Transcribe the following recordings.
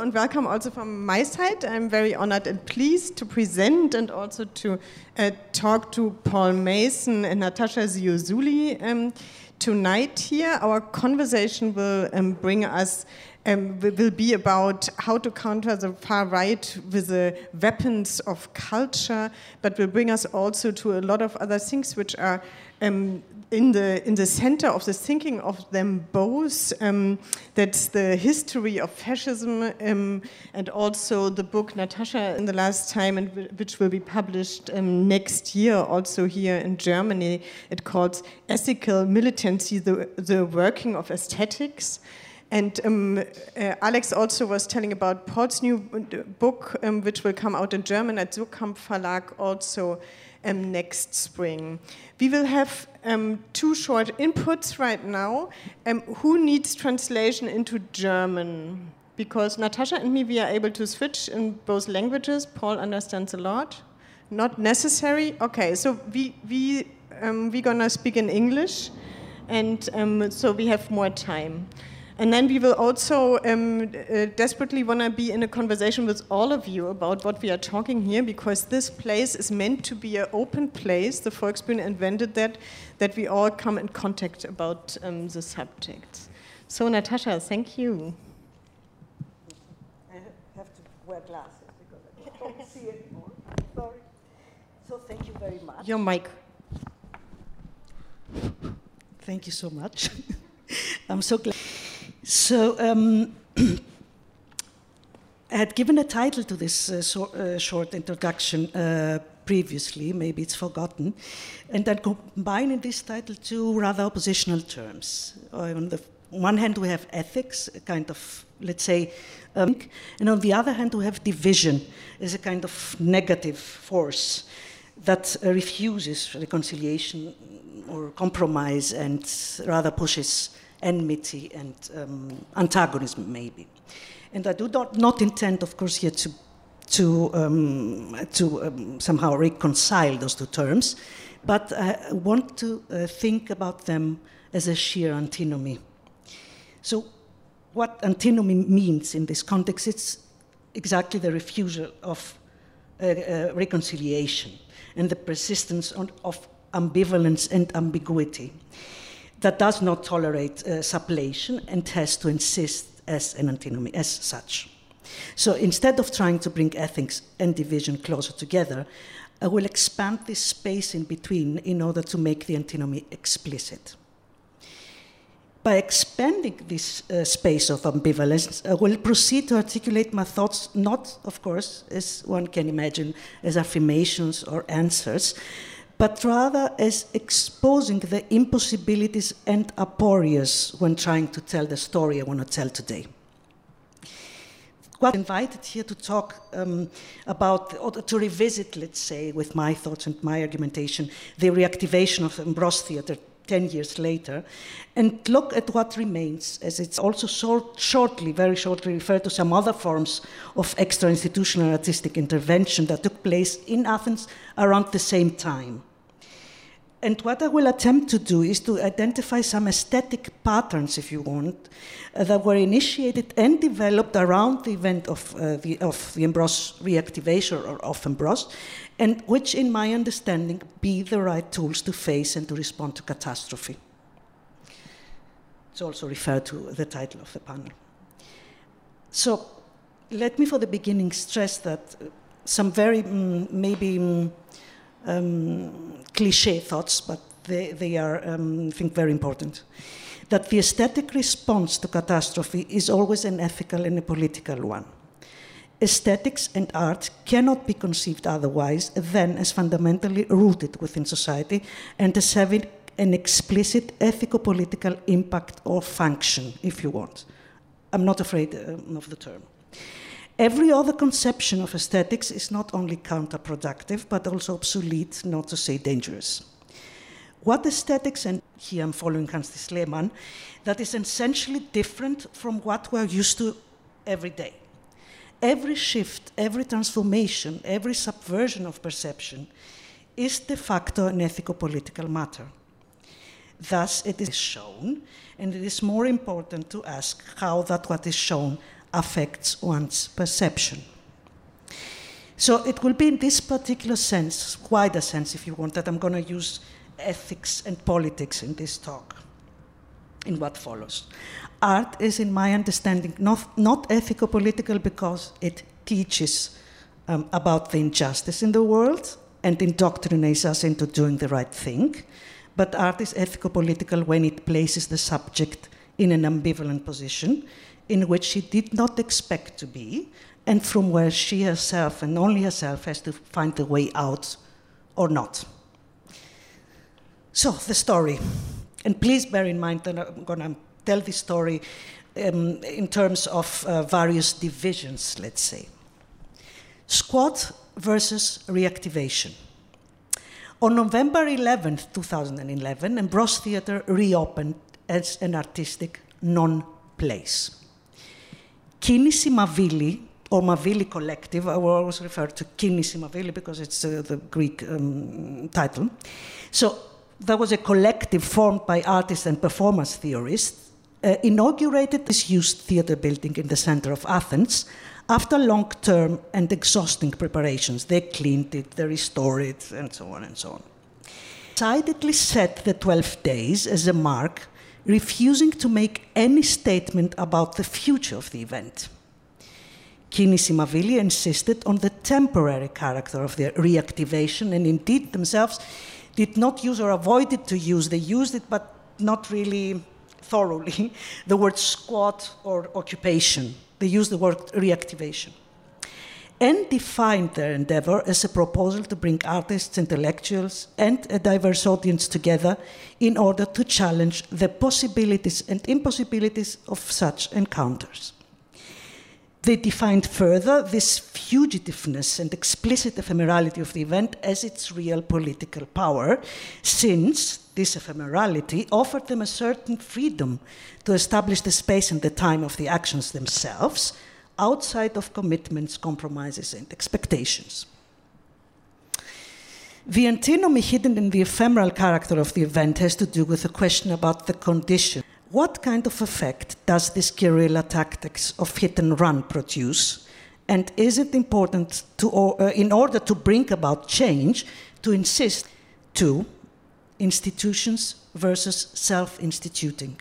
and welcome also from my side. I'm very honored and pleased to present and also to uh, talk to Paul Mason and Natascha Siouzouli um, tonight here. Our conversation will um, bring us um, will be about how to counter the far right with the weapons of culture, but will bring us also to a lot of other things which are um, in the in the center of the thinking of them both. Um, that's the history of fascism, um, and also the book Natascha in the last time, and which will be published um, next year, also here in Germany. It calls ethical militancy: the the working of aesthetics. And um, uh, Alex also was telling about Paul's new book, um, which will come out in German at Suhrkamp Verlag also um, next spring. We will have um, two short inputs right now. Um, who needs translation into German? Because Natascha and me, we are able to switch in both languages. Paul understands a lot. Not necessary. Okay, so we we um, we're gonna speak in English, and so we have more time. And then we will also um, uh, desperately want to be in a conversation with all of you about what we are talking here, because this place is meant to be an open place. The Volksbühne invented that, that we all come in contact about um, the subjects. So, Natascha, thank you. I have to wear glasses because I don't see anymore. Sorry. So, thank you very much. Your mic. Thank you so much. I'm so glad. So um, I had given a title to this uh, so, uh, short introduction uh, previously, maybe it's forgotten, and then combining this title two rather oppositional terms. On the one hand, we have ethics, a kind of, let's say, um, and on the other hand, we have division as a kind of negative force that uh, refuses reconciliation or compromise and rather pushes enmity and um, antagonism, maybe. And I do not, not intend, of course, here to, to, um, to um, somehow reconcile those two terms, but I want to uh, think about them as a sheer antinomy. So, what antinomy means in this context, it's exactly the refusal of uh, uh, reconciliation and the persistence on, of ambivalence and ambiguity that does not tolerate uh, and has to insist as an antinomy, as such. So instead of trying to bring ethics and division closer together, I will expand this space in between in order to make the antinomy explicit. By expanding this uh, space of ambivalence, I will proceed to articulate my thoughts, not, of course, as one can imagine, as affirmations or answers, but rather as exposing the impossibilities and aporias when trying to tell the story I want to tell today. Got invited here to talk um, about, or to revisit, let's say, with my thoughts and my argumentation, the reactivation of Embros Theatre 10 years later, and look at what remains, as it's also short, shortly, very shortly referred to some other forms of extra institutional artistic intervention that took place in Athens around the same time. And what I will attempt to do is to identify some aesthetic patterns, if you want, uh, that were initiated and developed around the event of, uh, the, of the reactivation or of Embros, and which, in my understanding, be the right tools to face and to respond to catastrophe. It's also referred to the title of the panel. So, let me, for the beginning, stress that some very mm, maybe. Mm, um, cliche thoughts, but they, they are, um, I think, very important. That the aesthetic response to catastrophe is always an ethical and a political one. Aesthetics and art cannot be conceived otherwise than as fundamentally rooted within society and as having an explicit ethico political impact or function, if you want. I'm not afraid uh, of the term. Every other conception of aesthetics is not only counterproductive, but also obsolete, not to say dangerous. What aesthetics, and here I'm following Hans Thies Lehmann, that is essentially different from what we're used to every day. Every shift, every transformation, every subversion of perception is de facto an ethico political matter. Thus, it is shown, and it is more important to ask how that what is shown affects one's perception. So it will be in this particular sense, wider sense if you want, that I'm going to use ethics and politics in this talk, in what follows. Art is, in my understanding, not, not ethical political because it teaches um, about the injustice in the world and indoctrinates us into doing the right thing. But art is ethical political when it places the subject in an ambivalent position in which she did not expect to be, and from where she herself and only herself has to find the way out or not. So, the story. And please bear in mind that I'm going to tell this story um, in terms of uh, various divisions, let's say. Squad versus reactivation. On November 11, 2011, Embros Theatre reopened as an artistic non place. Kinisi Mavili, or Mavili Collective, I will always refer to Kinisi Mavili because it's uh, the Greek um, title. So there was a collective formed by artists and performance theorists, uh, inaugurated this used theatre building in the center of Athens after long term and exhausting preparations. They cleaned it, they restored it, and so on and so on. Decidedly set the 12 days as a mark, refusing to make any statement about the future of the event. Kinisi Mavili insisted on the temporary character of the reactivation, and indeed themselves did not use or avoided to use. They used it, but not really thoroughly, the word squat or occupation. They used the word reactivation. And defined their endeavor as a proposal to bring artists, intellectuals, and a diverse audience together in order to challenge the possibilities and impossibilities of such encounters. They defined further this fugitiveness and explicit ephemerality of the event as its real political power, since this ephemerality offered them a certain freedom to establish the space and the time of the actions themselves, outside of commitments, compromises, and expectations. The antinomy hidden in the ephemeral character of the event has to do with a question about the condition what kind of effect does this guerrilla tactics of hit and run produce? And is it important to, uh, in order to bring about change, to insist to institutions versus self-instituting?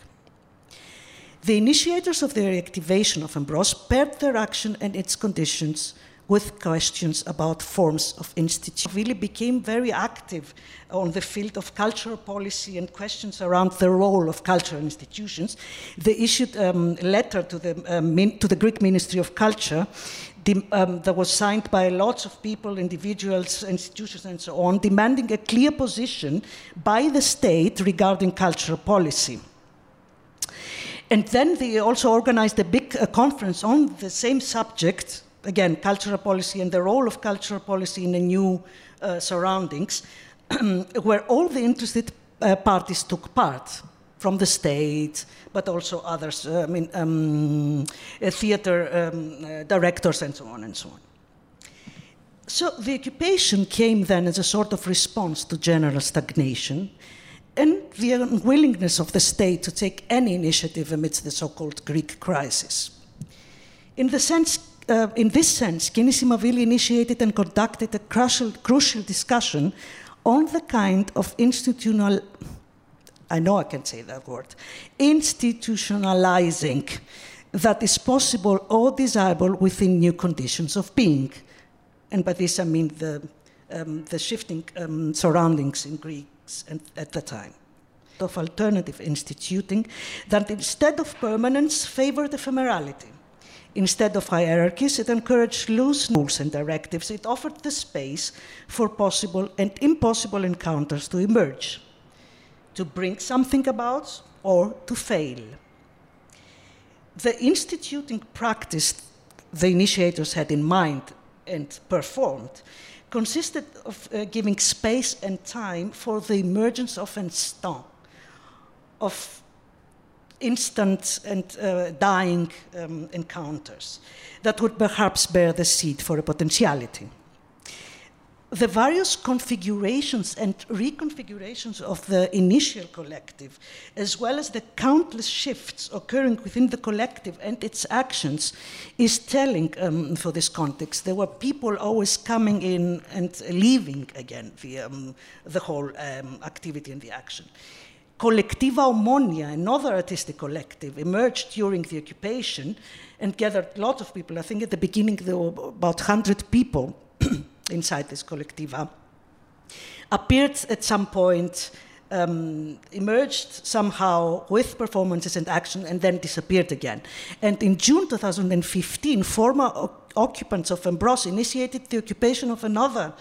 The initiators of the reactivation of Embros paired their action and its conditions with questions about forms of institution. Really became very active on the field of cultural policy and questions around the role of cultural institutions. They issued a um, letter to the, um, to the Greek Ministry of Culture um, that was signed by lots of people, individuals, institutions, and so on, demanding a clear position by the state regarding cultural policy. And then they also organized a big uh, conference on the same subject again, cultural policy and the role of cultural policy in the new uh, surroundings, where all the interested uh, parties took part from the state, but also others, uh, I mean, um, uh, theater um, uh, directors and so on and so on. So the occupation came then as a sort of response to general stagnation and the unwillingness of the state to take any initiative amidst the so called Greek crisis. In the sense uh, in this sense, Kinisi Mavili initiated and conducted a crucial, crucial discussion on the kind of institutional, I know I can say that word, institutionalizing that is possible or desirable within new conditions of being. And by this I mean the, um, the shifting um, surroundings in At the time. Of alternative instituting that instead of permanence favored ephemerality Instead of hierarchies, it encouraged loose rules and directives. It offered the space for possible and impossible encounters to emerge, to bring something about or to fail. The instituting practice the initiators had in mind and performed consisted of uh, giving space and time for the emergence of instant, of instant and uh, dying um, encounters that would perhaps bear the seed for a potentiality. The various configurations and reconfigurations of the initial collective, as well as the countless shifts occurring within the collective and its actions, is telling um, for this context. There were people always coming in and leaving again the, um, the whole um, activity and the action. Collectiva Omonia, another artistic collective, emerged during the occupation and gathered lots of people. I think at the beginning there were about 100 people inside this collectiva, appeared at some point, um, emerged somehow with performances and action, and then disappeared again. And in June 2015, former occupants of Embros initiated the occupation of another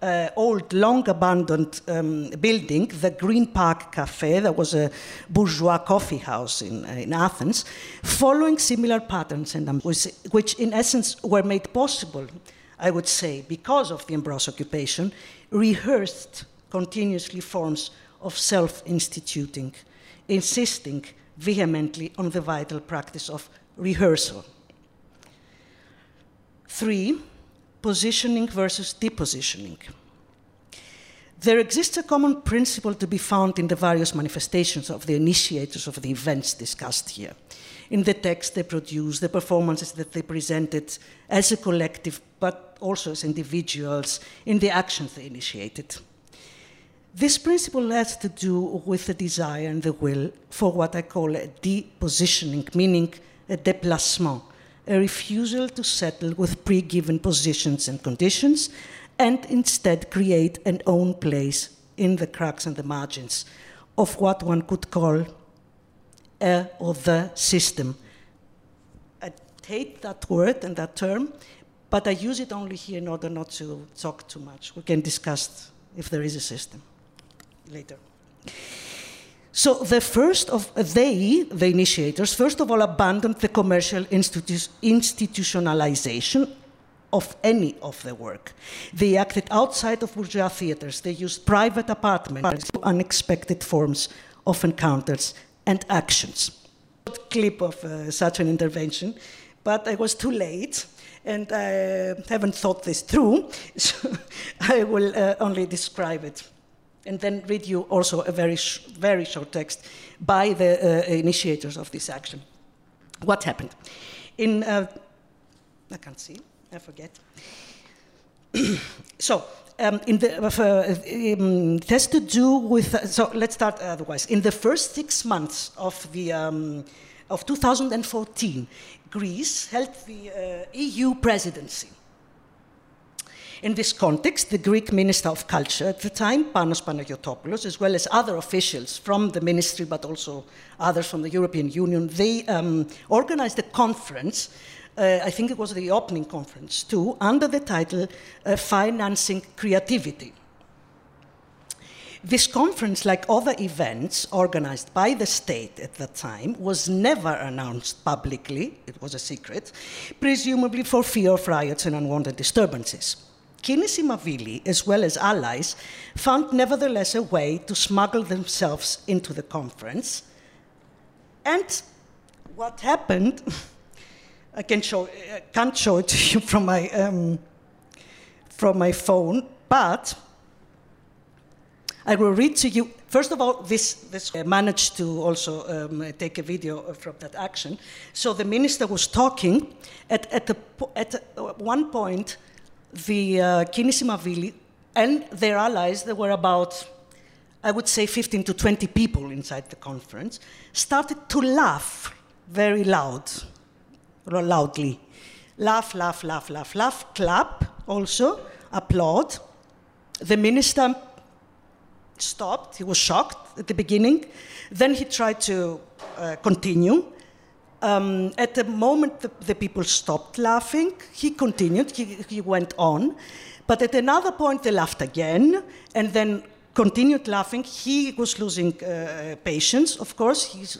uh, old, long abandoned um, building, the Green Park Cafe, that was a bourgeois coffee house in, uh, in Athens, following similar patterns, and um, which, which in essence were made possible I would say, because of the Embros occupation, rehearsed continuously forms of self instituting, insisting vehemently on the vital practice of rehearsal. Three, positioning versus depositioning. There exists a common principle to be found in the various manifestations of the initiators of the events discussed here in the text they produced, the performances that they presented as a collective, but also as individuals, in the actions they initiated. This principle has to do with the desire and the will for what I call a depositioning, meaning a déplacement, a refusal to settle with pre given positions and conditions, and instead create an own place in the cracks and the margins of what one could call a or the system. I hate that word and that term, but I use it only here in order not to talk too much. We can discuss if there is a system later. So the first of uh, they, the initiators, first of all abandoned the commercial institu- institutionalization of any of the work. They acted outside of bourgeois theaters. They used private apartments, unexpected forms of encounters and actions. Clip of uh, such an intervention, but I was too late and I haven't thought this through, so I will uh, only describe it and then read you also a very, sh very short text by the uh, initiators of this action. What happened? In, uh, I can't see, I forget. so, um, in the, uh, um, it has to do with, uh, so let's start otherwise. In the first six months of, the, um, of 2014, Greece held the uh, EU presidency. In this context, the Greek Minister of Culture at the time, Panos Panagiotopoulos, as well as other officials from the ministry, but also others from the European Union, they um, organized a conference uh, I think it was the opening conference too, under the title uh, Financing Creativity. This conference, like other events organized by the state at that time, was never announced publicly, it was a secret, presumably for fear of riots and unwanted disturbances. Kinisi Mavili, as well as allies, found nevertheless a way to smuggle themselves into the conference. And what happened I can show, I can't show it to you from my, um, from my phone, but I will read to you. First of all, this, this managed to also um, take a video from that action. So the minister was talking. At, at, the, at one point, the uh, Kinisi Mavili and their allies, there were about, I would say, 15 to 20 people inside the conference, started to laugh very loud loudly. Laugh, laugh, laugh, laugh, laugh, clap also, applaud. The minister stopped, he was shocked at the beginning. Then he tried to uh, continue. Um, at the moment the, the, people stopped laughing, he continued, he, he went on. But at another point, they laughed again and then continued laughing. He was losing uh, patience, of course. He's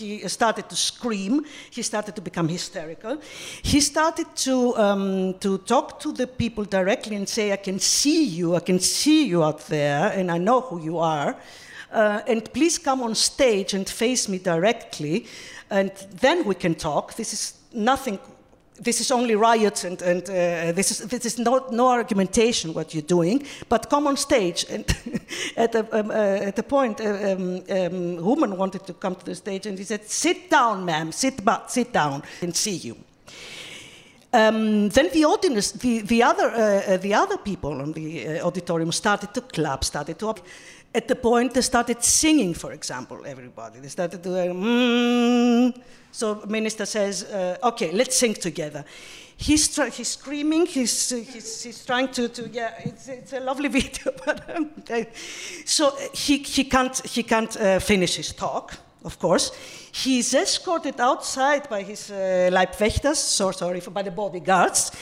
he started to scream. He started to become hysterical. He started to, um, to talk to the people directly and say, I can see you, I can see you out there, and I know who you are. Uh, and please come on stage and face me directly, and then we can talk. This is nothing this is only riots and, and uh, this is, this is no, no argumentation what you're doing, but come on stage. And at, the, um, uh, at the point, a um, um, woman wanted to come to the stage and he said, sit down, ma'am, sit, sit down and see you. Um, then the audience, the, the, other, uh, uh, the other people on the uh, auditorium started to clap, started to. At the point they started singing, for example, everybody. They started doing. Mm. So minister says, uh, "Okay, let's sing together." He's, he's screaming. He's, he's, he's trying to, to yeah. It's, it's a lovely video, but um, so he, he can't he can't uh, finish his talk of course. He's escorted outside by his uh, Leibwächters, so sorry, by the bodyguards.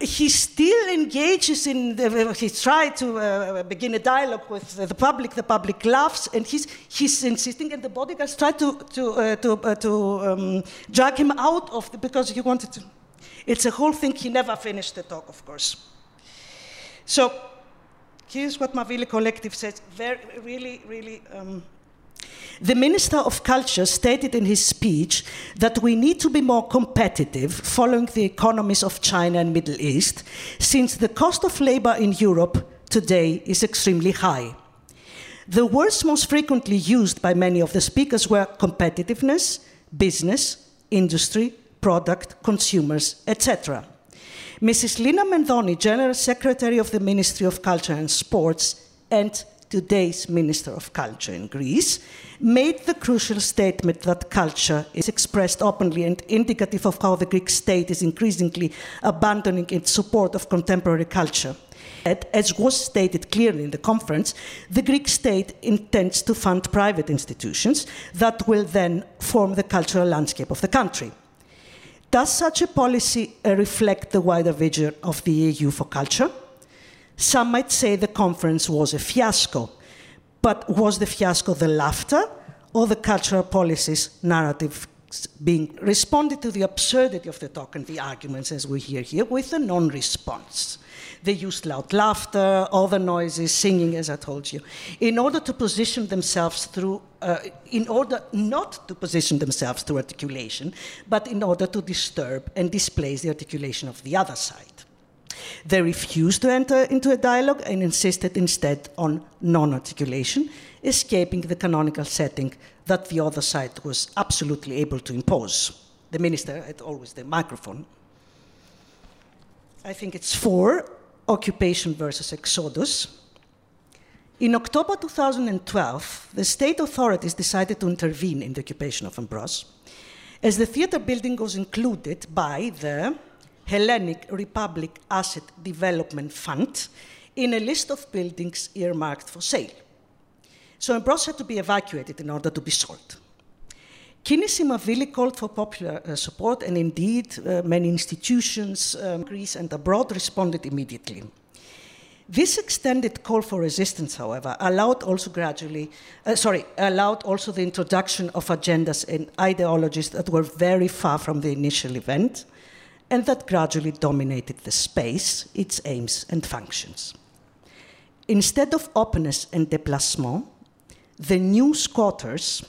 He still engages in, the, he tried to uh, begin a dialogue with the public, the public laughs, and he's, he's insisting, and the bodyguards try to, to, uh, to, uh, to um, drag him out of, the, because he wanted to. It's a whole thing, he never finished the talk, of course. So, here's what Mavili Collective says, very, really, really um, the Minister of Culture stated in his speech that we need to be more competitive following the economies of China and Middle East, since the cost of labor in Europe today is extremely high. The words most frequently used by many of the speakers were competitiveness, business, industry, product, consumers, etc. Mrs. Lina Mendoni, General Secretary of the Ministry of Culture and Sports, and today's Minister of Culture in Greece, made the crucial statement that culture is expressed openly and indicative of how the Greek state is increasingly abandoning its support of contemporary culture. As was stated clearly in the conference, the Greek state intends to fund private institutions that will then form the cultural landscape of the country. Does such a policy reflect the wider vision of the EU for culture? Some might say the conference was a fiasco, but was the fiasco the laughter or the cultural policies narrative being responded to the absurdity of the talk and the arguments as we hear here with a non-response? They used loud laughter, other noises, singing, as I told you, in order to position themselves through, uh, in order not to position themselves through articulation, but in order to disturb and displace the articulation of the other side. They refused to enter into a dialogue and insisted instead on non articulation, escaping the canonical setting that the other side was absolutely able to impose. The minister had always the microphone. I think it's four occupation versus exodus. In October 2012, the state authorities decided to intervene in the occupation of Embros, as the theater building was included by the Hellenic Republic Asset Development Fund in a list of buildings earmarked for sale. So Embros had to be evacuated in order to be sold. Kinisi Mavili called for popular uh, support, and indeed, uh, many institutions, um, Greece and abroad, responded immediately. This extended call for resistance, however, allowed also gradually, uh, sorry, allowed also the introduction of agendas and ideologies that were very far from the initial event, and that gradually dominated the space, its aims and functions. Instead of openness and déplacement, the new squatters,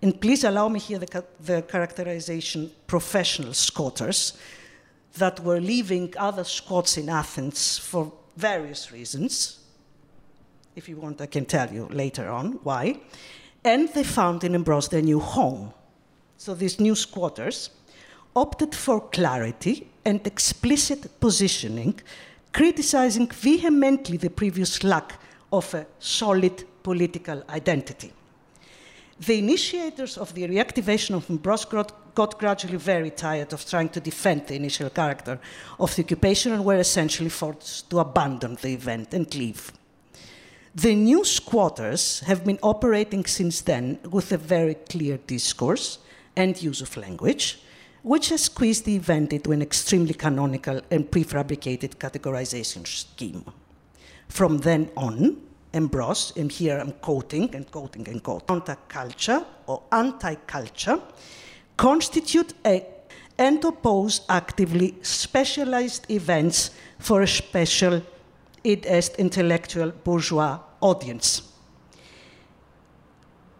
and please allow me here the, the characterization professional squatters, that were leaving other squats in Athens for various reasons. If you want, I can tell you later on why. And they found in Embros their new home. So these new squatters opted for clarity and explicit positioning, criticizing vehemently the previous lack of a solid political identity. The initiators of the reactivation of Embros got gradually very tired of trying to defend the initial character of the occupation and were essentially forced to abandon the event and leave. The new squatters have been operating since then with a very clear discourse and use of language, which has squeezed the event into an extremely canonical and prefabricated categorization scheme. From then on, Embros, and here I'm quoting and quoting and quoting, counterculture or anti-culture constitute a, and oppose actively specialized events for a special, id est intellectual bourgeois audience.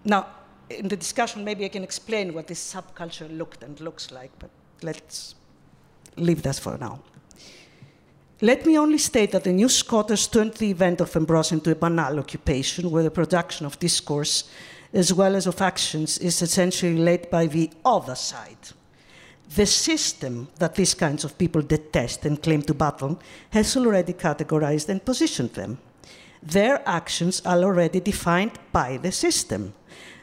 Now, in the discussion, maybe I can explain what this subculture looked and looks like, but let's leave that for now. Let me only state that the new squatters turned the event of Embros into a banal occupation where the production of discourse as well as of actions is essentially led by the other side. The system that these kinds of people detest and claim to battle has already categorized and positioned them. Their actions are already defined by the system.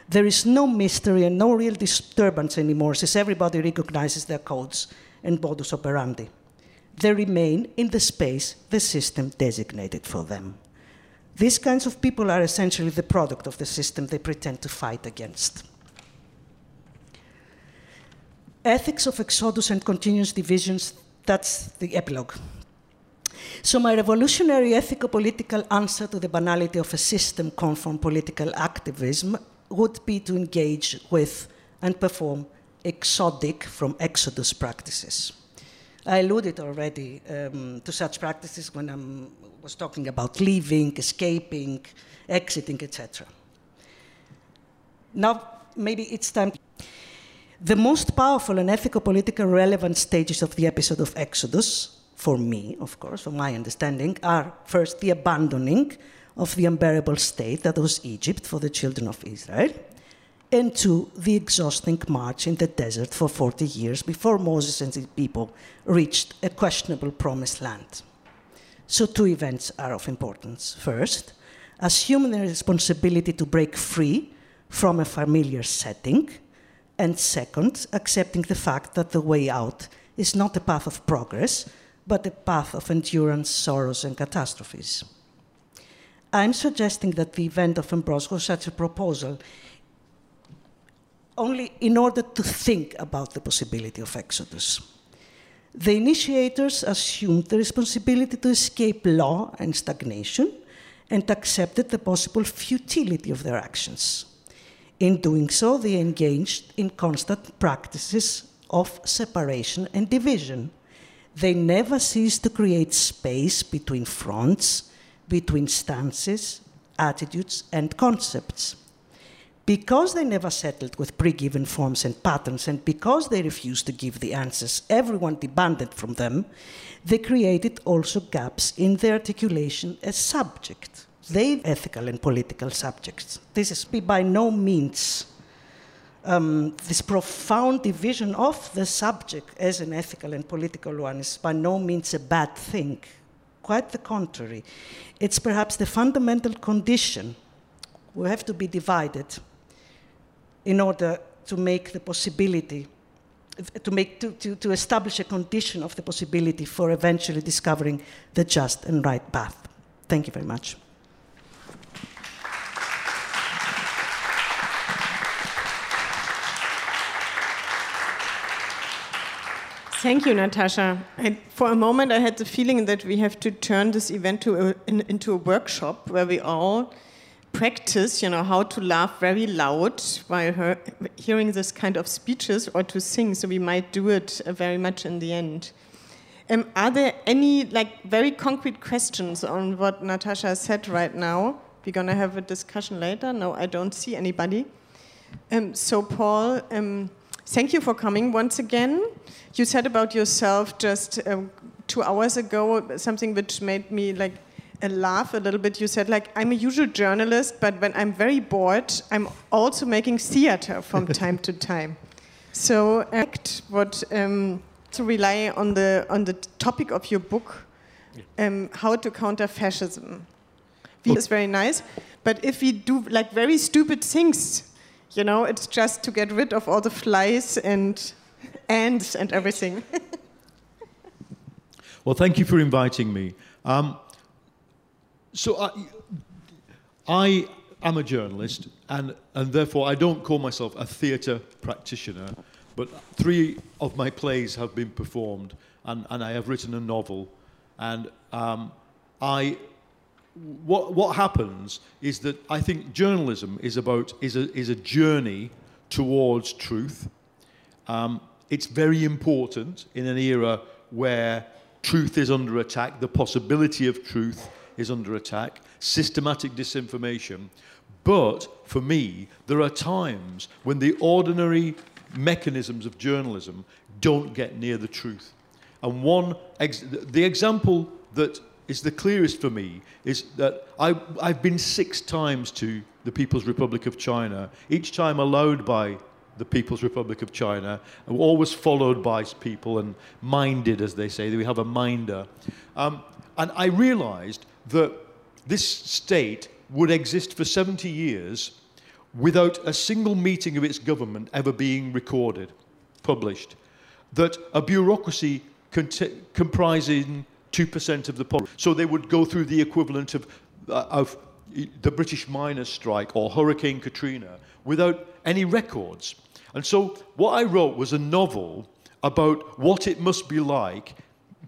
There is no mystery and no real disturbance anymore since everybody recognizes their codes and modus operandi they remain in the space the system designated for them. These kinds of people are essentially the product of the system they pretend to fight against. Ethics of exodus and continuous divisions, that's the epilogue. So, my revolutionary ethico political answer to the banality of a system conform political activism would be to engage with and perform exodic from exodus practices. I alluded already um, to such practices when I was talking about leaving, escaping, exiting, etc. Now, maybe it's time. The most powerful and ethical political relevant stages of the episode of Exodus, for me, of course, for my understanding, are first the abandoning of the unbearable state that was Egypt for the children of Israel, and to the exhausting march in the desert for 40 years before Moses and his people reached a questionable promised land. So, two events are of importance. First, assuming the responsibility to break free from a familiar setting, and second, accepting the fact that the way out is not a path of progress, but a path of endurance, sorrows, and catastrophes. I'm suggesting that the event of Embros was such a proposal only in order to think about the possibility of exodus. The initiators assumed the responsibility to escape law and stagnation and accepted the possible futility of their actions. In doing so, they engaged in constant practices of separation and division. They never ceased to create space between fronts, between stances, attitudes, and concepts because they never settled with pre given forms and patterns, and because they refused to give the answers everyone demanded from them, they created also gaps in the articulation as subject. They ethical and political subjects. This is by no means um, this profound division of the subject as an ethical and political one is by no means a bad thing. Quite the contrary. It's perhaps the fundamental condition. We have to be divided in order to make the possibility, to, make, to, to, to establish a condition of the possibility for eventually discovering the just and right path. Thank you very much. Thank you, Natascha. I, for a moment, I had the feeling that we have to turn this event a, in, into a workshop where we all practice, you know, how to laugh very loud while her, hearing this kind of speeches or to sing. So we might do it uh, very much in the end. Um, are there any like very concrete questions on what Natascha said right now? We're gonna have a discussion later. No, I don't see anybody. Um, so Paul, um, thank you for coming once again. You said about yourself just um, two hours ago something which made me like a laugh a little bit. You said, like, I'm a usual journalist, but when I'm very bored, I'm also making theater from time to time. So, act what um, to rely on the on the topic of your book, um, how to counter fascism. It's very nice, but if we do like very stupid things, you know, it's just to get rid of all the flies and ants and everything. well, thank you for inviting me. Um, so I, I am a journalist, and, and therefore I don't call myself a theatre practitioner, but three of my plays have been performed, and, and I have written a novel. And um, I, what, what happens is that I think journalism is about is a, is a journey towards truth. Um, it's very important in an era where truth is under attack, the possibility of truth is under attack, systematic disinformation. But for me, there are times when the ordinary mechanisms of journalism don't get near the truth. And one, ex- the example that is the clearest for me is that I, I've been six times to the People's Republic of China, each time allowed by the People's Republic of China, always followed by people and minded, as they say. We have a minder. Um, and I realized that this state would exist for 70 years without a single meeting of its government ever being recorded, published. That a bureaucracy comprising 2% of the population. So they would go through the equivalent of, uh, of the British miners' strike or Hurricane Katrina without any records. And so what I wrote was a novel about what it must be like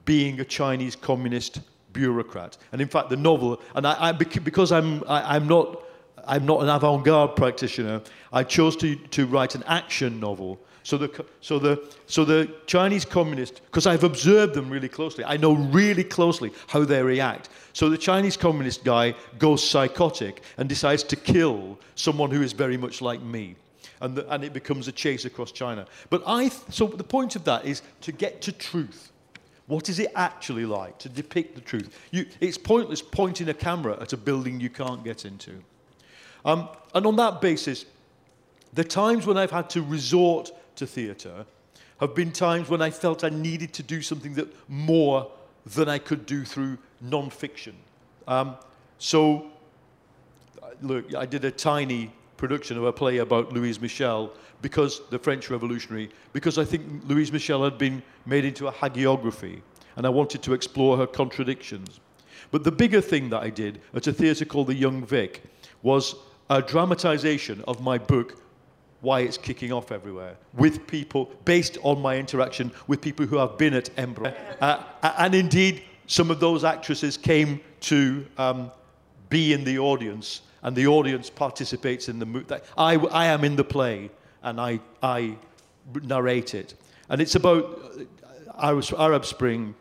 being a Chinese communist bureaucrat. And in fact, the novel, and I, I because I'm, I, I'm not, I'm not an avant-garde practitioner, I chose to, to write an action novel so the, so the, so the Chinese communist, because I've observed them really closely, I know really closely how they react. So the Chinese communist guy goes psychotic and decides to kill someone who is very much like me. And, the, and it becomes a chase across China. But I, so the point of that is to get to truth. What is it actually like to depict the truth? You, it's pointless pointing a camera at a building you can't get into. Um, and on that basis, the times when I've had to resort to theatre have been times when I felt I needed to do something that more than I could do through non-fiction. Um, so, look, I did a tiny production of a play about Louise Michel because the French Revolutionary, because I think Louise Michel had been made into a hagiography, and I wanted to explore her contradictions. But the bigger thing that I did at a theatre called the Young Vic was a dramatization of my book why it's kicking off everywhere with people based on my interaction with people who have been at Embro. Uh, and indeed, some of those actresses came to um, be in the audience, and the audience participates in the movie. I, I am in the play, and I, I narrate it. And it's about uh, Arab Spring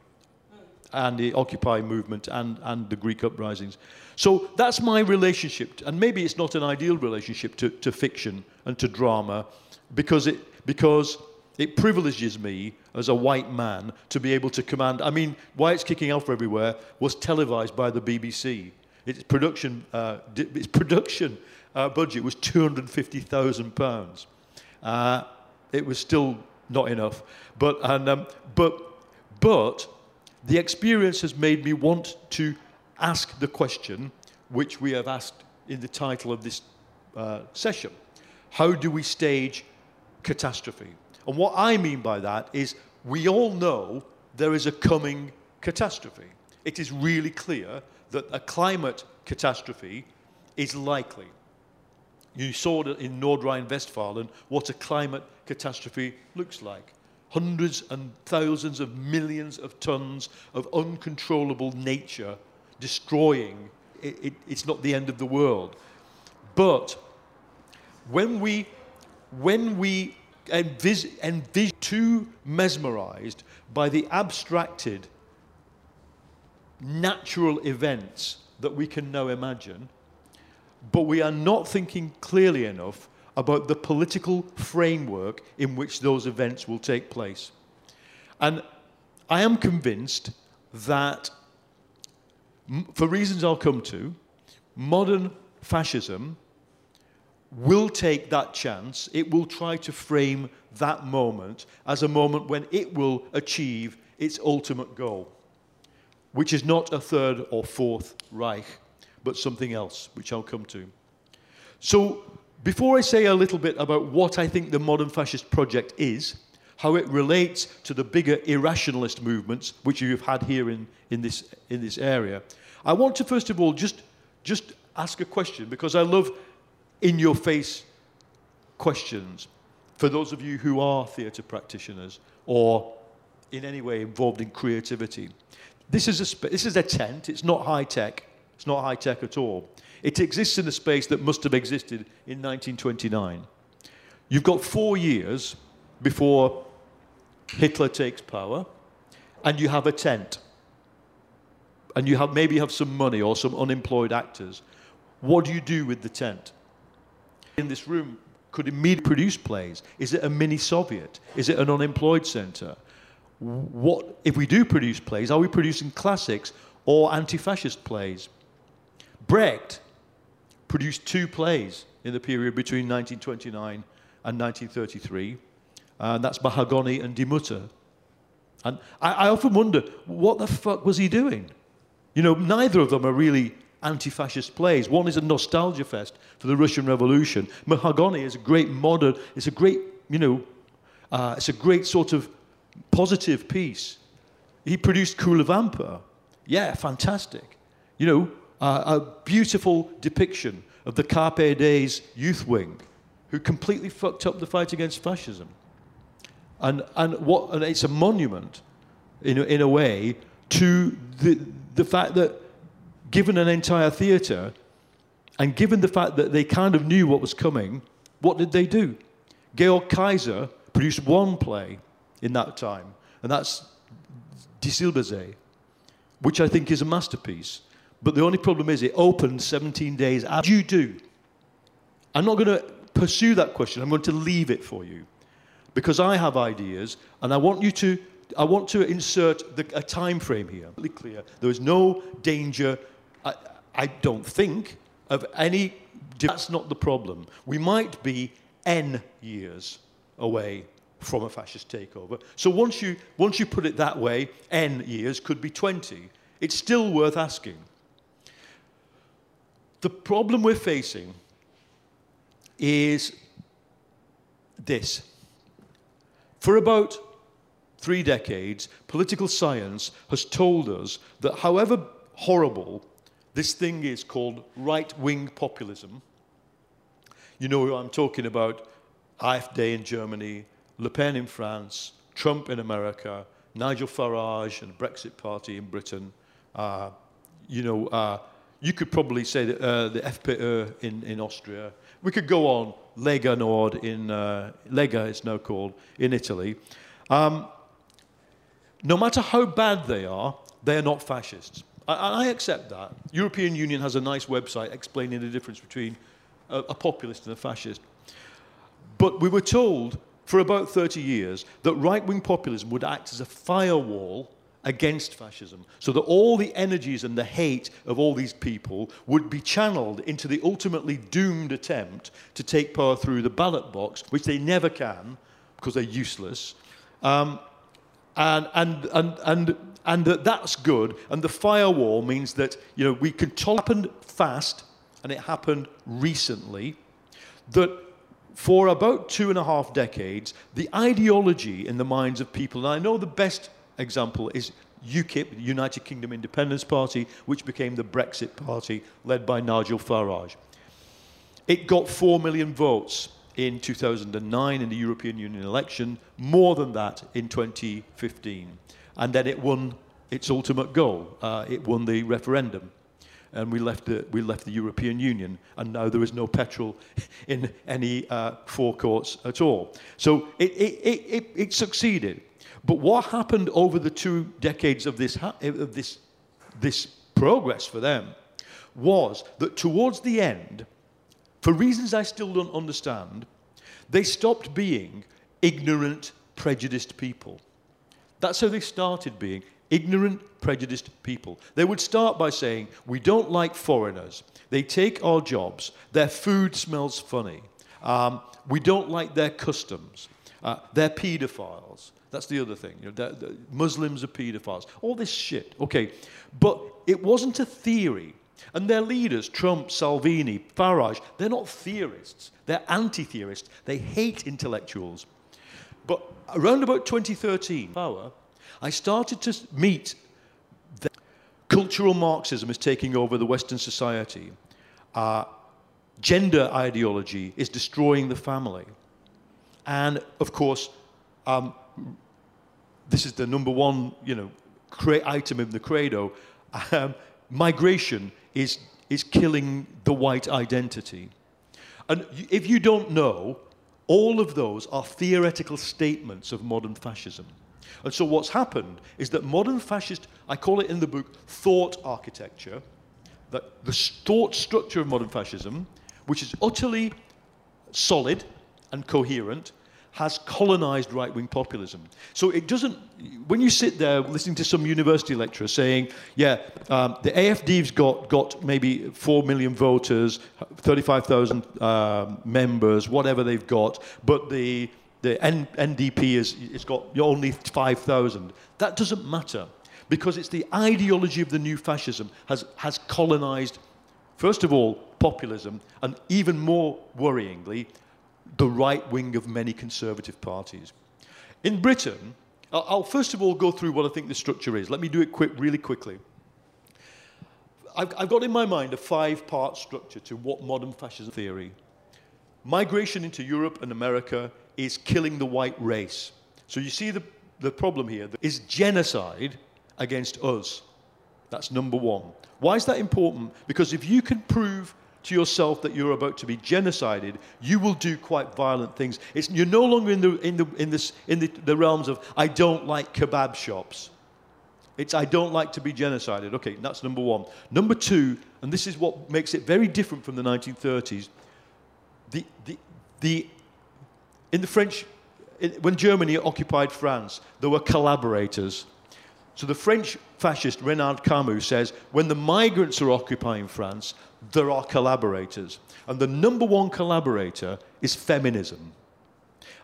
and the Occupy movement and, and the Greek uprisings. So that's my relationship, and maybe it's not an ideal relationship to, to fiction and to drama because it, because it privileges me as a white man to be able to command. I mean, Why It's Kicking Off Everywhere was televised by the BBC. Its production, uh, its production uh, budget was £250,000. Uh, it was still not enough. But, and, um, but, but the experience has made me want to ask the question which we have asked in the title of this uh, session. How do we stage catastrophe? And what I mean by that is we all know there is a coming catastrophe. It is really clear that a climate catastrophe is likely. You saw in Nordrhein-Westfalen what a climate catastrophe looks like hundreds and thousands of millions of tons of uncontrollable nature destroying. It, it, it's not the end of the world. But when we, when we envis- envision too mesmerized by the abstracted natural events that we can now imagine, but we are not thinking clearly enough about the political framework in which those events will take place. And I am convinced that, for reasons I'll come to, modern fascism will take that chance. It will try to frame that moment as a moment when it will achieve its ultimate goal, which is not a third or fourth Reich, but something else, which I'll come to. So before I say a little bit about what I think the modern fascist project is, how it relates to the bigger irrationalist movements which you've had here in, in, this, in this area, I want to first of all just, just ask a question because I love in your face questions for those of you who are theatre practitioners or in any way involved in creativity. This is a, this is a tent, it's not high tech, it's not high tech at all. It exists in a space that must have existed in 1929. You've got four years before Hitler takes power, and you have a tent. And you have, maybe have some money or some unemployed actors. What do you do with the tent? In this room, could immediately produce plays? Is it a mini Soviet? Is it an unemployed center? what if we do produce plays? Are we producing classics or anti-fascist plays? Brecht produced two plays in the period between 1929 and 1933, and that's Mahagonny and Die Mutter. And I, I often wonder, what the fuck was he doing? You know, neither of them are really anti-fascist plays. One is a nostalgia fest for the Russian Revolution. Mahagonny is a great modern, it's a great, you know, uh, it's a great sort of positive piece. He produced Vampa. Yeah, fantastic. You know, uh, a beautiful depiction of the KPD's youth wing who completely fucked up the fight against fascism. And, and, what, and it's a monument, in a, in a way, to the, the fact that given an entire theatre and given the fact that they kind of knew what was coming, what did they do? Georg Kaiser produced one play in that time, and that's Die which I think is a masterpiece. But the only problem is it opened 17 days after you do. I'm not going to pursue that question. I'm going to leave it for you because I have ideas and I want you to I want to insert the, a time frame here. Really clear. There is no danger I, I don't think of any that's not the problem. We might be n years away from a fascist takeover. So once you, once you put it that way, N years could be 20. It's still worth asking. The problem we're facing is this. For about three decades, political science has told us that however horrible this thing is called right wing populism, you know I'm talking about AfD in Germany, Le Pen in France, Trump in America, Nigel Farage and the Brexit Party in Britain. Uh, you know, uh, you could probably say that uh, the FPÖ in, in Austria. We could go on, Lega Nord in, uh, Lega it's now called, in Italy. Um, no matter how bad they are, they are not fascists. I, I, accept that. European Union has a nice website explaining the difference between a, a populist and a fascist. But we were told for about 30 years that right wing populism would act as a firewall against fascism, so that all the energies and the hate of all these people would be channeled into the ultimately doomed attempt to take power through the ballot box, which they never can because they're useless. Um, and, and, and, and, and that that's good. And the firewall means that you know, we can tolerate happened fast, and it happened recently, that for about two and a half decades, the ideology in the minds of people, and I know the best example is UKIP, the United Kingdom Independence Party, which became the Brexit Party, led by Nigel Farage. It got 4 million votes in 2009 in the European Union election, more than that in 2015. And then it won its ultimate goal. Uh, it won the referendum and we left the, we left the European Union, and now there is no petrol in any uh, forecourts at all. So it, it, it, it, it succeeded. But what happened over the two decades of this, of this, this progress for them was that towards the end, for reasons I still don't understand, they stopped being ignorant, prejudiced people. That's how they started being ignorant, prejudiced people. They would start by saying, We don't like foreigners. They take our jobs. Their food smells funny. Um, we don't like their customs. Uh, they're pedophiles. That's the other thing. You know, Muslims are pedophiles. All this shit. Okay. But it wasn't a theory. And their leaders, Trump, Salvini, Farage, they're not theorists. They're anti theorists. They hate intellectuals. But around about 2013, power, I started to meet that cultural Marxism is taking over the Western society. Uh, gender ideology is destroying the family. And of course, um, this is the number one, you know, item in the credo. Um, migration is, is killing the white identity. And if you don't know, all of those are theoretical statements of modern fascism. And so what's happened is that modern fascist, I call it in the book, thought architecture, that the thought structure of modern fascism, which is utterly solid and coherent, has colonized right wing populism. So it doesn't, when you sit there listening to some university lecturer saying, yeah, um, the AFD's got, got maybe 4 million voters, 35,000 uh, members, whatever they've got, but the, the N- NDP is, it's got only 5,000. That doesn't matter because it's the ideology of the new fascism has, has colonized, first of all, populism, and even more worryingly, the right wing of many conservative parties. In Britain, I'll first of all go through what I think the structure is. Let me do it quick, really quickly. I've, I've got in my mind a five part structure to what modern fascism theory. Migration into Europe and America is killing the white race. So you see the, the problem here is genocide against us. That's number one. Why is that important? Because if you can prove to yourself that you're about to be genocided, you will do quite violent things. It's, you're no longer in, the, in, the, in, this, in the, the realms of, I don't like kebab shops. It's, I don't like to be genocided. Okay, that's number one. Number two, and this is what makes it very different from the 1930s, the, the, the, in the French, in, when Germany occupied France, there were collaborators. So the French fascist Renaud Camus says, when the migrants are occupying France, there are collaborators. And the number one collaborator is feminism.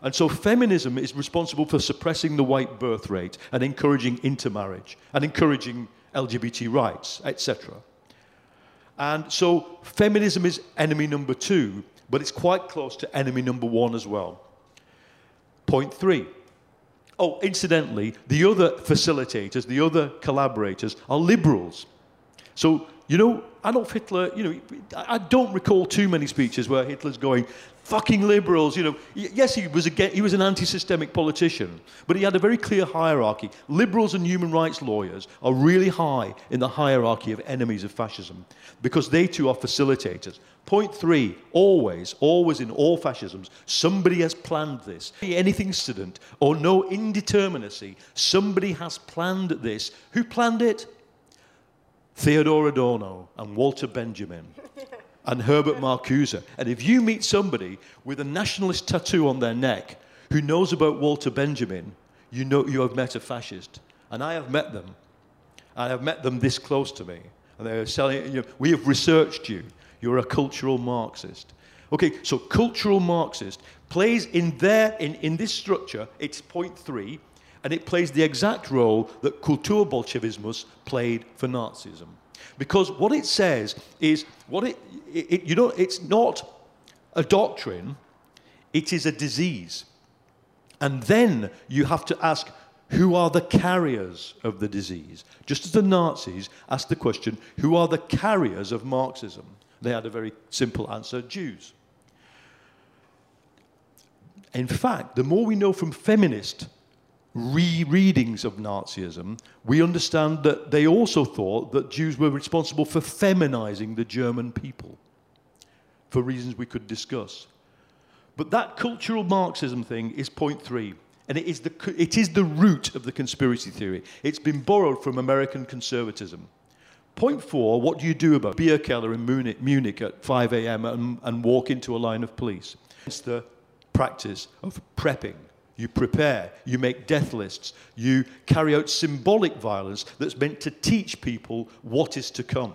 And so feminism is responsible for suppressing the white birth rate and encouraging intermarriage and encouraging LGBT rights, etc. And so feminism is enemy number two, but it's quite close to enemy number one as well. Point three. Oh, incidentally, the other facilitators, the other collaborators are liberals. So, you know, Adolf Hitler, you know, I don't recall too many speeches where Hitler's going, fucking liberals, you know. Yes, he was, a, he was an anti systemic politician, but he had a very clear hierarchy. Liberals and human rights lawyers are really high in the hierarchy of enemies of fascism because they too are facilitators. Point three, always, always in all fascisms, somebody has planned this. Anything incident or no indeterminacy, somebody has planned this. Who planned it? Theodor Adorno and Walter Benjamin and Herbert Marcuse. And if you meet somebody with a nationalist tattoo on their neck who knows about Walter Benjamin, you know you have met a fascist. And I have met them. And I have met them this close to me. And they're selling, you know, we have researched you. You're a cultural Marxist. Okay, so cultural Marxist plays in there, in, in this structure, it's point three, and it plays the exact role that Kulturbolschewismus played for Nazism. Because what it says is, what it, it, you know, it's not a doctrine, it is a disease. And then you have to ask, who are the carriers of the disease? Just as the Nazis asked the question, who are the carriers of Marxism? They had a very simple answer Jews. In fact, the more we know from feminist rereadings of Nazism, we understand that they also thought that Jews were responsible for feminizing the German people for reasons we could discuss. But that cultural Marxism thing is point three. And it is, the, it is the root of the conspiracy theory. It's been borrowed from American conservatism. Point four, what do you do about beer keller in Munich, Munich at 5 a.m. And, and walk into a line of police? It's the practice of prepping you prepare, you make death lists, you carry out symbolic violence that's meant to teach people what is to come.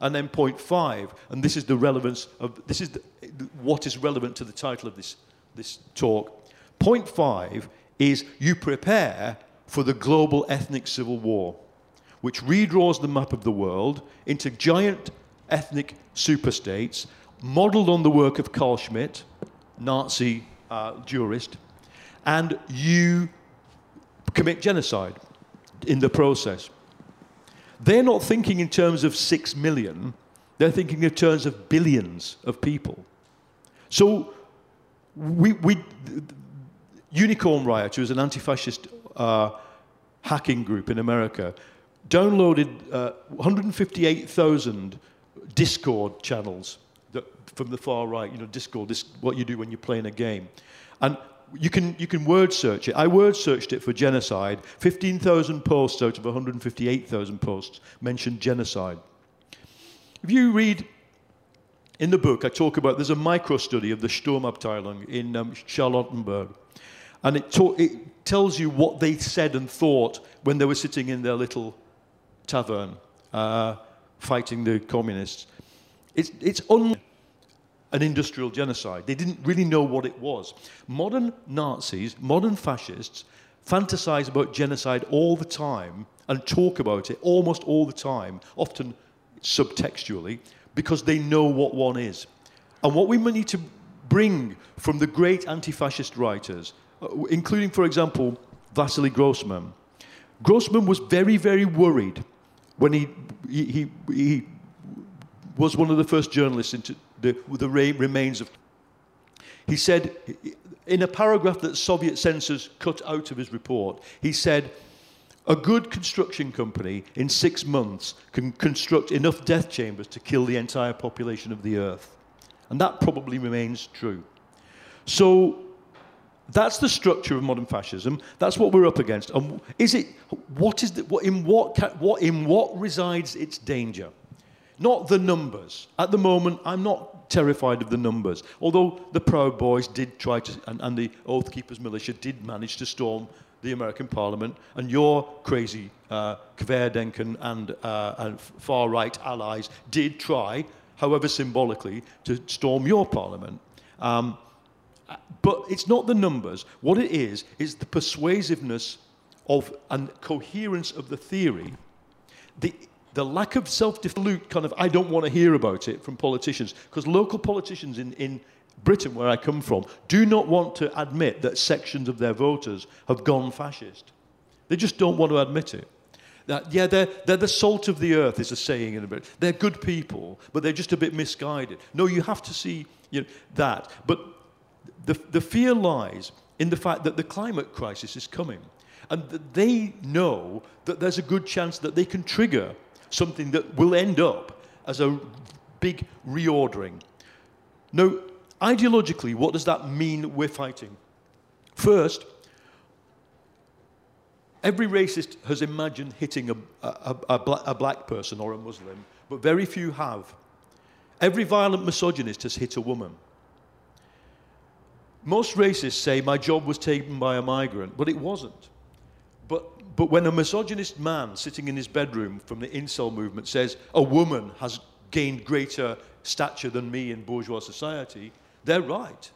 And then point five, and this is the relevance of this is the, what is relevant to the title of this, this talk. Point five is you prepare for the global ethnic civil war, which redraws the map of the world into giant ethnic superstates, modeled on the work of Carl Schmitt, Nazi uh, jurist, and you commit genocide in the process. They're not thinking in terms of six million, they're thinking in terms of billions of people. So, we, we Unicorn Riot, who is an anti fascist uh, hacking group in America, downloaded uh, 158,000 Discord channels that, from the far right. You know, Discord, this what you do when you're playing a game. And you can, you can word search it. I word searched it for genocide. 15,000 posts out of 158,000 posts mentioned genocide. If you read in the book, I talk about there's a micro study of the Sturmabteilung in um, Charlottenburg. And it, it tells you what they said and thought when they were sitting in their little tavern uh, fighting the communists. It's, it's un- an industrial genocide. They didn't really know what it was. Modern Nazis, modern fascists, fantasize about genocide all the time and talk about it almost all the time, often subtextually, because they know what one is. And what we need to bring from the great anti fascist writers, uh, including, for example, Vasily Grossman. Grossman was very, very worried when he, he, he, he was one of the first journalists into the, the remains of. He said, in a paragraph that Soviet censors cut out of his report, he said, a good construction company in six months can construct enough death chambers to kill the entire population of the earth. And that probably remains true. So that's the structure of modern fascism. That's what we're up against. And is it, what is the, what, in, what, what, in what resides its danger? Not the numbers. At the moment, I'm not terrified of the numbers. Although the Proud Boys did try to, and, and the Oath Keepers militia did manage to storm the American Parliament, and your crazy uh, Querdenken and, uh, and far right allies did try, however symbolically, to storm your Parliament. Um, but it's not the numbers. What it is, is the persuasiveness of and coherence of the theory, the, the lack of self defeat kind of, I don't want to hear about it from politicians, because local politicians in, in Britain, where I come from, do not want to admit that sections of their voters have gone fascist. They just don't want to admit it. That, yeah, they're, they're the salt of the earth, is a saying in a bit. They're good people, but they're just a bit misguided. No, you have to see you know, that. But the, the fear lies in the fact that the climate crisis is coming. And they know that there's a good chance that they can trigger something that will end up as a big reordering. Now, ideologically, what does that mean we're fighting? First, every racist has imagined hitting a, a, a, a black person or a Muslim, but very few have. Every violent misogynist has hit a woman. Most racists say my job was taken by a migrant, but it wasn't. But, but when a misogynist man sitting in his bedroom from the incel movement says a woman has gained greater stature than me in bourgeois society, they're right.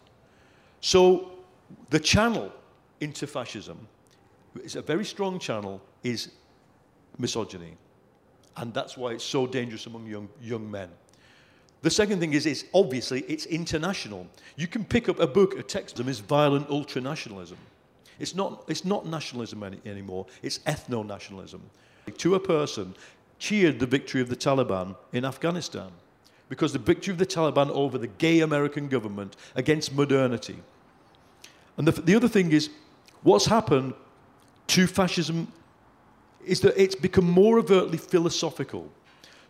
So the channel into fascism is a very strong channel, is misogyny. And that's why it's so dangerous among young, young men. The second thing is, is obviously it's international. You can pick up a book, a text is violent ultranationalism. It's not, it's not nationalism any, anymore, it's ethno-nationalism. To a person, cheered the victory of the Taliban in Afghanistan because the victory of the Taliban over the gay American government against modernity. And the, the other thing is, what's happened to fascism is that it's become more overtly philosophical.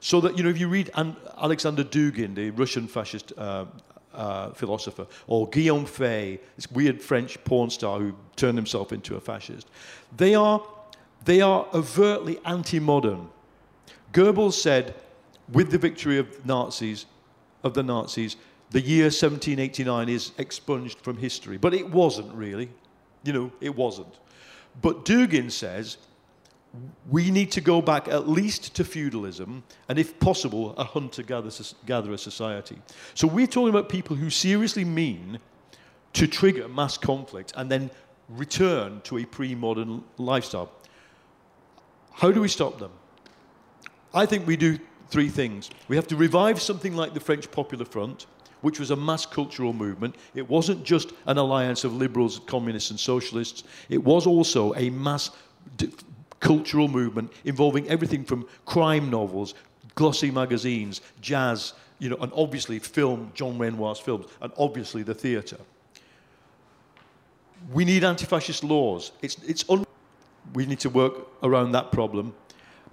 So that, you know, if you read Alexander Dugin, the Russian fascist uh, uh, philosopher, or Guillaume Faye, this weird French porn star who turned himself into a fascist, they are, they are overtly anti modern. Goebbels said, with the victory of Nazis, of the Nazis, the year 1789 is expunged from history. But it wasn't really. You know, it wasn't. But Dugin says we need to go back at least to feudalism and, if possible, a hunter gatherer society. So we're talking about people who seriously mean to trigger mass conflict and then return to a pre modern lifestyle. How do we stop them? I think we do three things. We have to revive something like the French Popular Front, which was a mass cultural movement. It wasn't just an alliance of liberals, communists, and socialists, it was also a mass cultural movement involving everything from crime novels, glossy magazines, jazz, you know, and obviously film, Jean Renoir's films, and obviously the theatre. We need anti-fascist laws. It's, it's un- we need to work around that problem.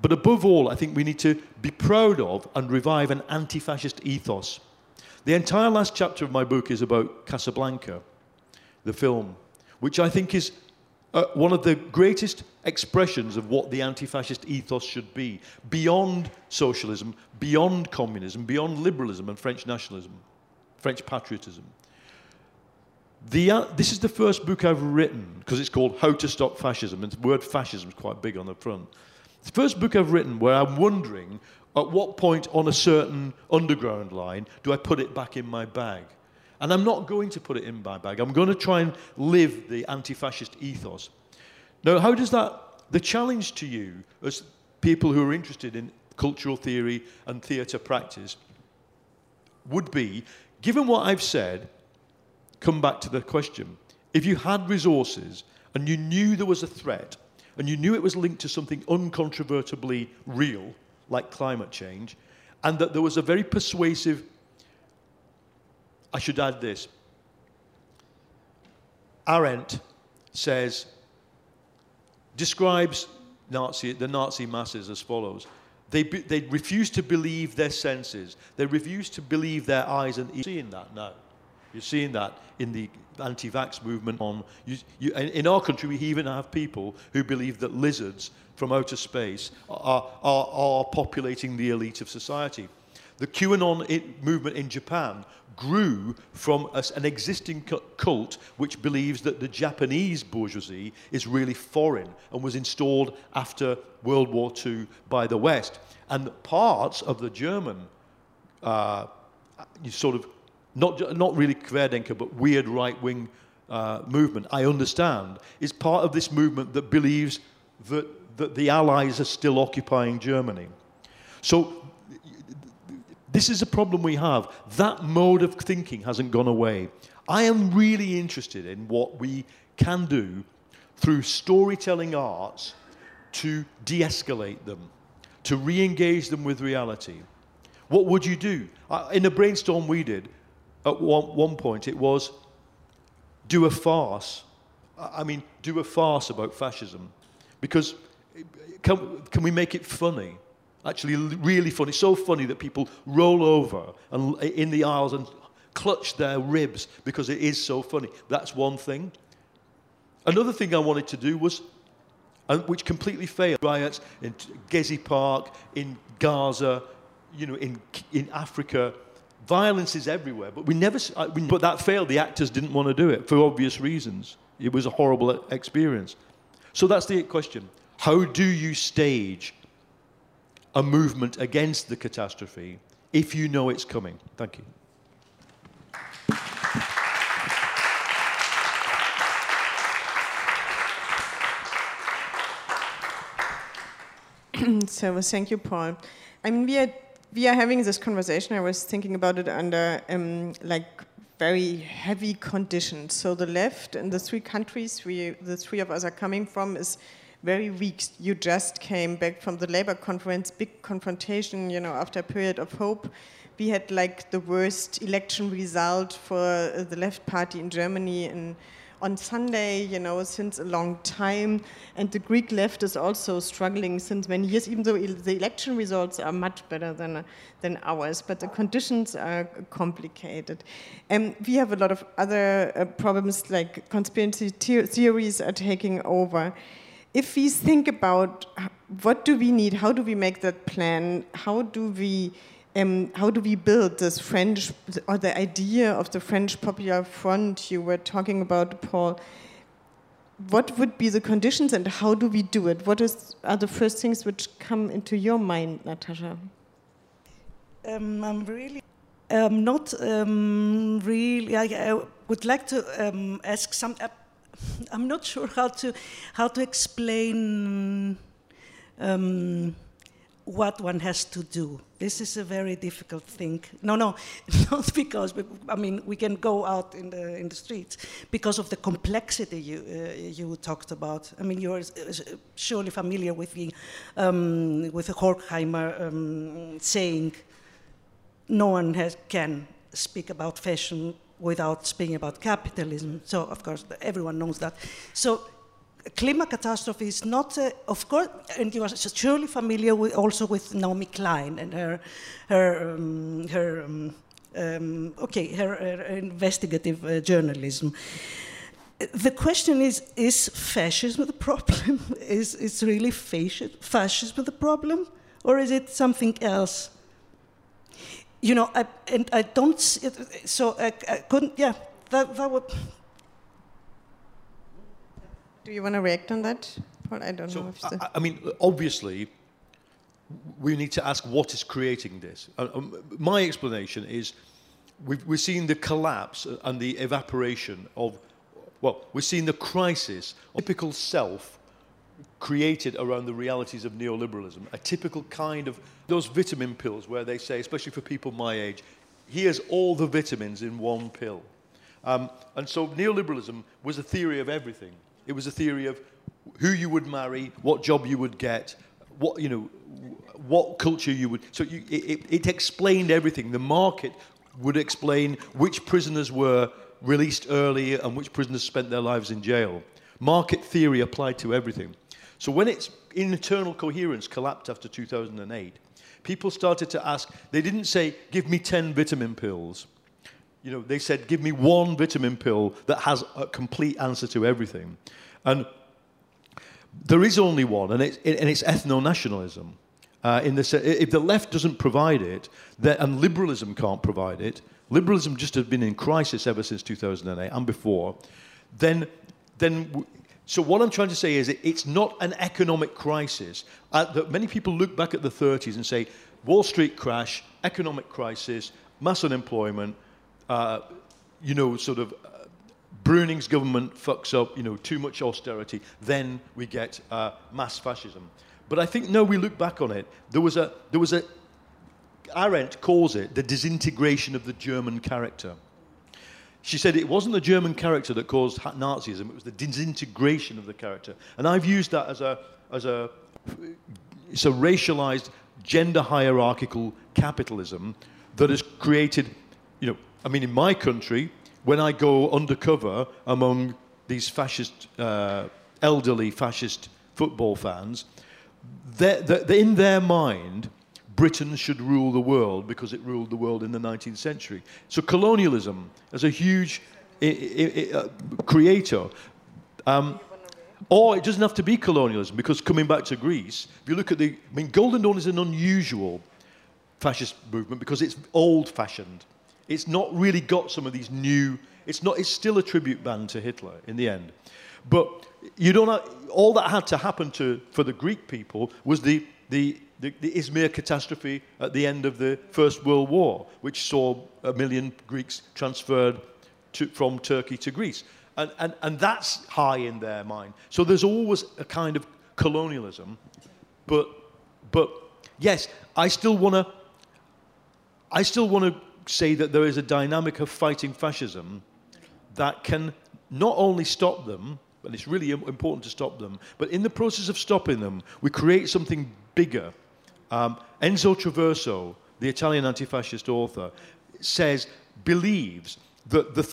But above all, I think we need to be proud of and revive an anti-fascist ethos. The entire last chapter of my book is about Casablanca, the film, which I think is uh, one of the greatest expressions of what the anti fascist ethos should be, beyond socialism, beyond communism, beyond liberalism and French nationalism, French patriotism. The, uh, this is the first book I've written because it's called How to Stop Fascism, and the word fascism is quite big on the front. It's the first book I've written where I'm wondering at what point on a certain underground line do I put it back in my bag? And I'm not going to put it in my bag. I'm going to try and live the anti fascist ethos. Now, how does that, the challenge to you as people who are interested in cultural theory and theatre practice would be given what I've said, come back to the question. If you had resources and you knew there was a threat and you knew it was linked to something uncontrovertibly real, like climate change, and that there was a very persuasive I should add this. Arendt says, describes Nazi, the Nazi masses as follows. They, they refuse to believe their senses. They refuse to believe their eyes and ears. You're seeing that now. You're seeing that in the anti-vax movement. On you, you, in our country, we even have people who believe that lizards from outer space are, are, are populating the elite of society. The QAnon movement in Japan grew from a, an existing cult which believes that the Japanese bourgeoisie is really foreign and was installed after World War II by the West. And parts of the German uh, sort of, not, not really Querdenker, but weird right wing uh, movement, I understand, is part of this movement that believes that, that the Allies are still occupying Germany. So this is a problem we have. That mode of thinking hasn't gone away. I am really interested in what we can do through storytelling arts to de escalate them, to re engage them with reality. What would you do? In a brainstorm we did, at one, point, it was do a farce. I mean, do a farce about fascism. Because eh, can, can we make it funny? Actually, really funny. So funny that people roll over and, in the aisles and clutch their ribs because it is so funny. That's one thing. Another thing I wanted to do was, and which completely failed, riots in Gezi Park, in Gaza, you know, in, in Africa. Violence is everywhere, but we never. Uh, but that failed. The actors didn't want to do it for obvious reasons. It was a horrible experience. So that's the question. How do you stage a movement against the catastrophe if you know it's coming. Thank you. so thank you, Paul. I mean, we are we are having this conversation. I was thinking about it under um, like very heavy conditions. So the left in the three countries we the three of us are coming from is very weak. You just came back from the labor conference, big confrontation, you know, after a period of hope. We had like the worst election result for uh, the left party in Germany in, on Sunday, you know, since a long time. And the Greek left is also struggling since many years, even though the election results are much better than, than ours. But the conditions are complicated. And we have a lot of other uh, problems, like conspiracy theories are taking over if we think about what do we need, how do we make that plan, how do we um, how do we build this French or the idea of the French Popular Front you were talking about, Paul? What would be the conditions and how do we do it? What is, are the first things which come into your mind, Natascha? Um, I'm really um, not um, really. I, I, would like to um, ask some. Uh, I'm not sure how to how to explain um, what one has to do. This is a very difficult thing. No, no, not because I mean we can go out in the in the streets because of the complexity you uh, you talked about. I mean you're surely familiar with the um, with the Horkheimer um, saying, "No one has, can speak about fascism without speaking about capitalism. So, of course, everyone knows that. So, climate catastrophe is not, uh, of course, and you are surely familiar with, also with Naomi Klein and her, her, um, her um, um, okay, her, her investigative uh, journalism. the question is is fascism the problem? is, is really fascism the problem? Or is it something else? You know, I, and I don't, so I, I couldn't, yeah, that, that would. Do you want to react on that? Well, I don't so, know. If I, I mean, obviously, we need to ask what is creating this. Uh, um, my explanation is we've, we're seeing the collapse and the evaporation of, well, we're seeing the crisis of typical self created around the realities of neoliberalism. A typical kind of those vitamin pills where they say, especially for people my age, here's all the vitamins in one pill. Um, and so neoliberalism was a theory of everything. It was a theory of who you would marry, what job you would get, what you know, what culture you would. So you, it, it explained everything. The market would explain which prisoners were released early and which prisoners spent their lives in jail. Market theory applied to everything. So when its internal coherence collapsed after 2008, people started to ask, they didn't say, give me 10 vitamin pills. You know, they said, give me one vitamin pill that has a complete answer to everything. And there is only one, and it's, and it's ethno-nationalism. Uh, in the, if the left doesn't provide it, and liberalism can't provide it, liberalism just has been in crisis ever since 2008 and before, then, then so what I'm trying to say is it, it's not an economic crisis. Uh, that many people look back at the 30s and say, Wall Street crash, economic crisis, mass unemployment, uh, you know, sort of uh, Brüning's government fucks up, you know, too much austerity, then we get uh, mass fascism. But I think, no, we look back on it. There was a, there was a, Arendt calls it the disintegration of the German character. She said it wasn't the German character that caused Nazism, it was the disintegration of the character. And I've used that as a, as a, it's a racialized, gender hierarchical capitalism that has created, you know, I mean, in my country, when I go undercover among these fascist, uh, elderly fascist football fans, they're, they're, in their mind, Britain should rule the world because it ruled the world in the 19th century. So colonialism, as a huge I- I- uh, creator, um, or it doesn't have to be colonialism because coming back to Greece, if you look at the, I mean, Golden Dawn is an unusual fascist movement because it's old-fashioned. It's not really got some of these new. It's not. It's still a tribute band to Hitler in the end, but you don't have, all that had to happen to, for the Greek people was the, the, the, the Izmir catastrophe at the end of the First World War, which saw a million Greeks transferred to, from Turkey to Greece. And, and, and that's high in their mind. So there's always a kind of colonialism. But, but yes, I still want to I still want to say that there is a dynamic of fighting fascism that can not only stop them, and it's really important to stop them. But in the process of stopping them, we create something bigger. Um, Enzo Traverso, the Italian anti fascist author, says, believes that the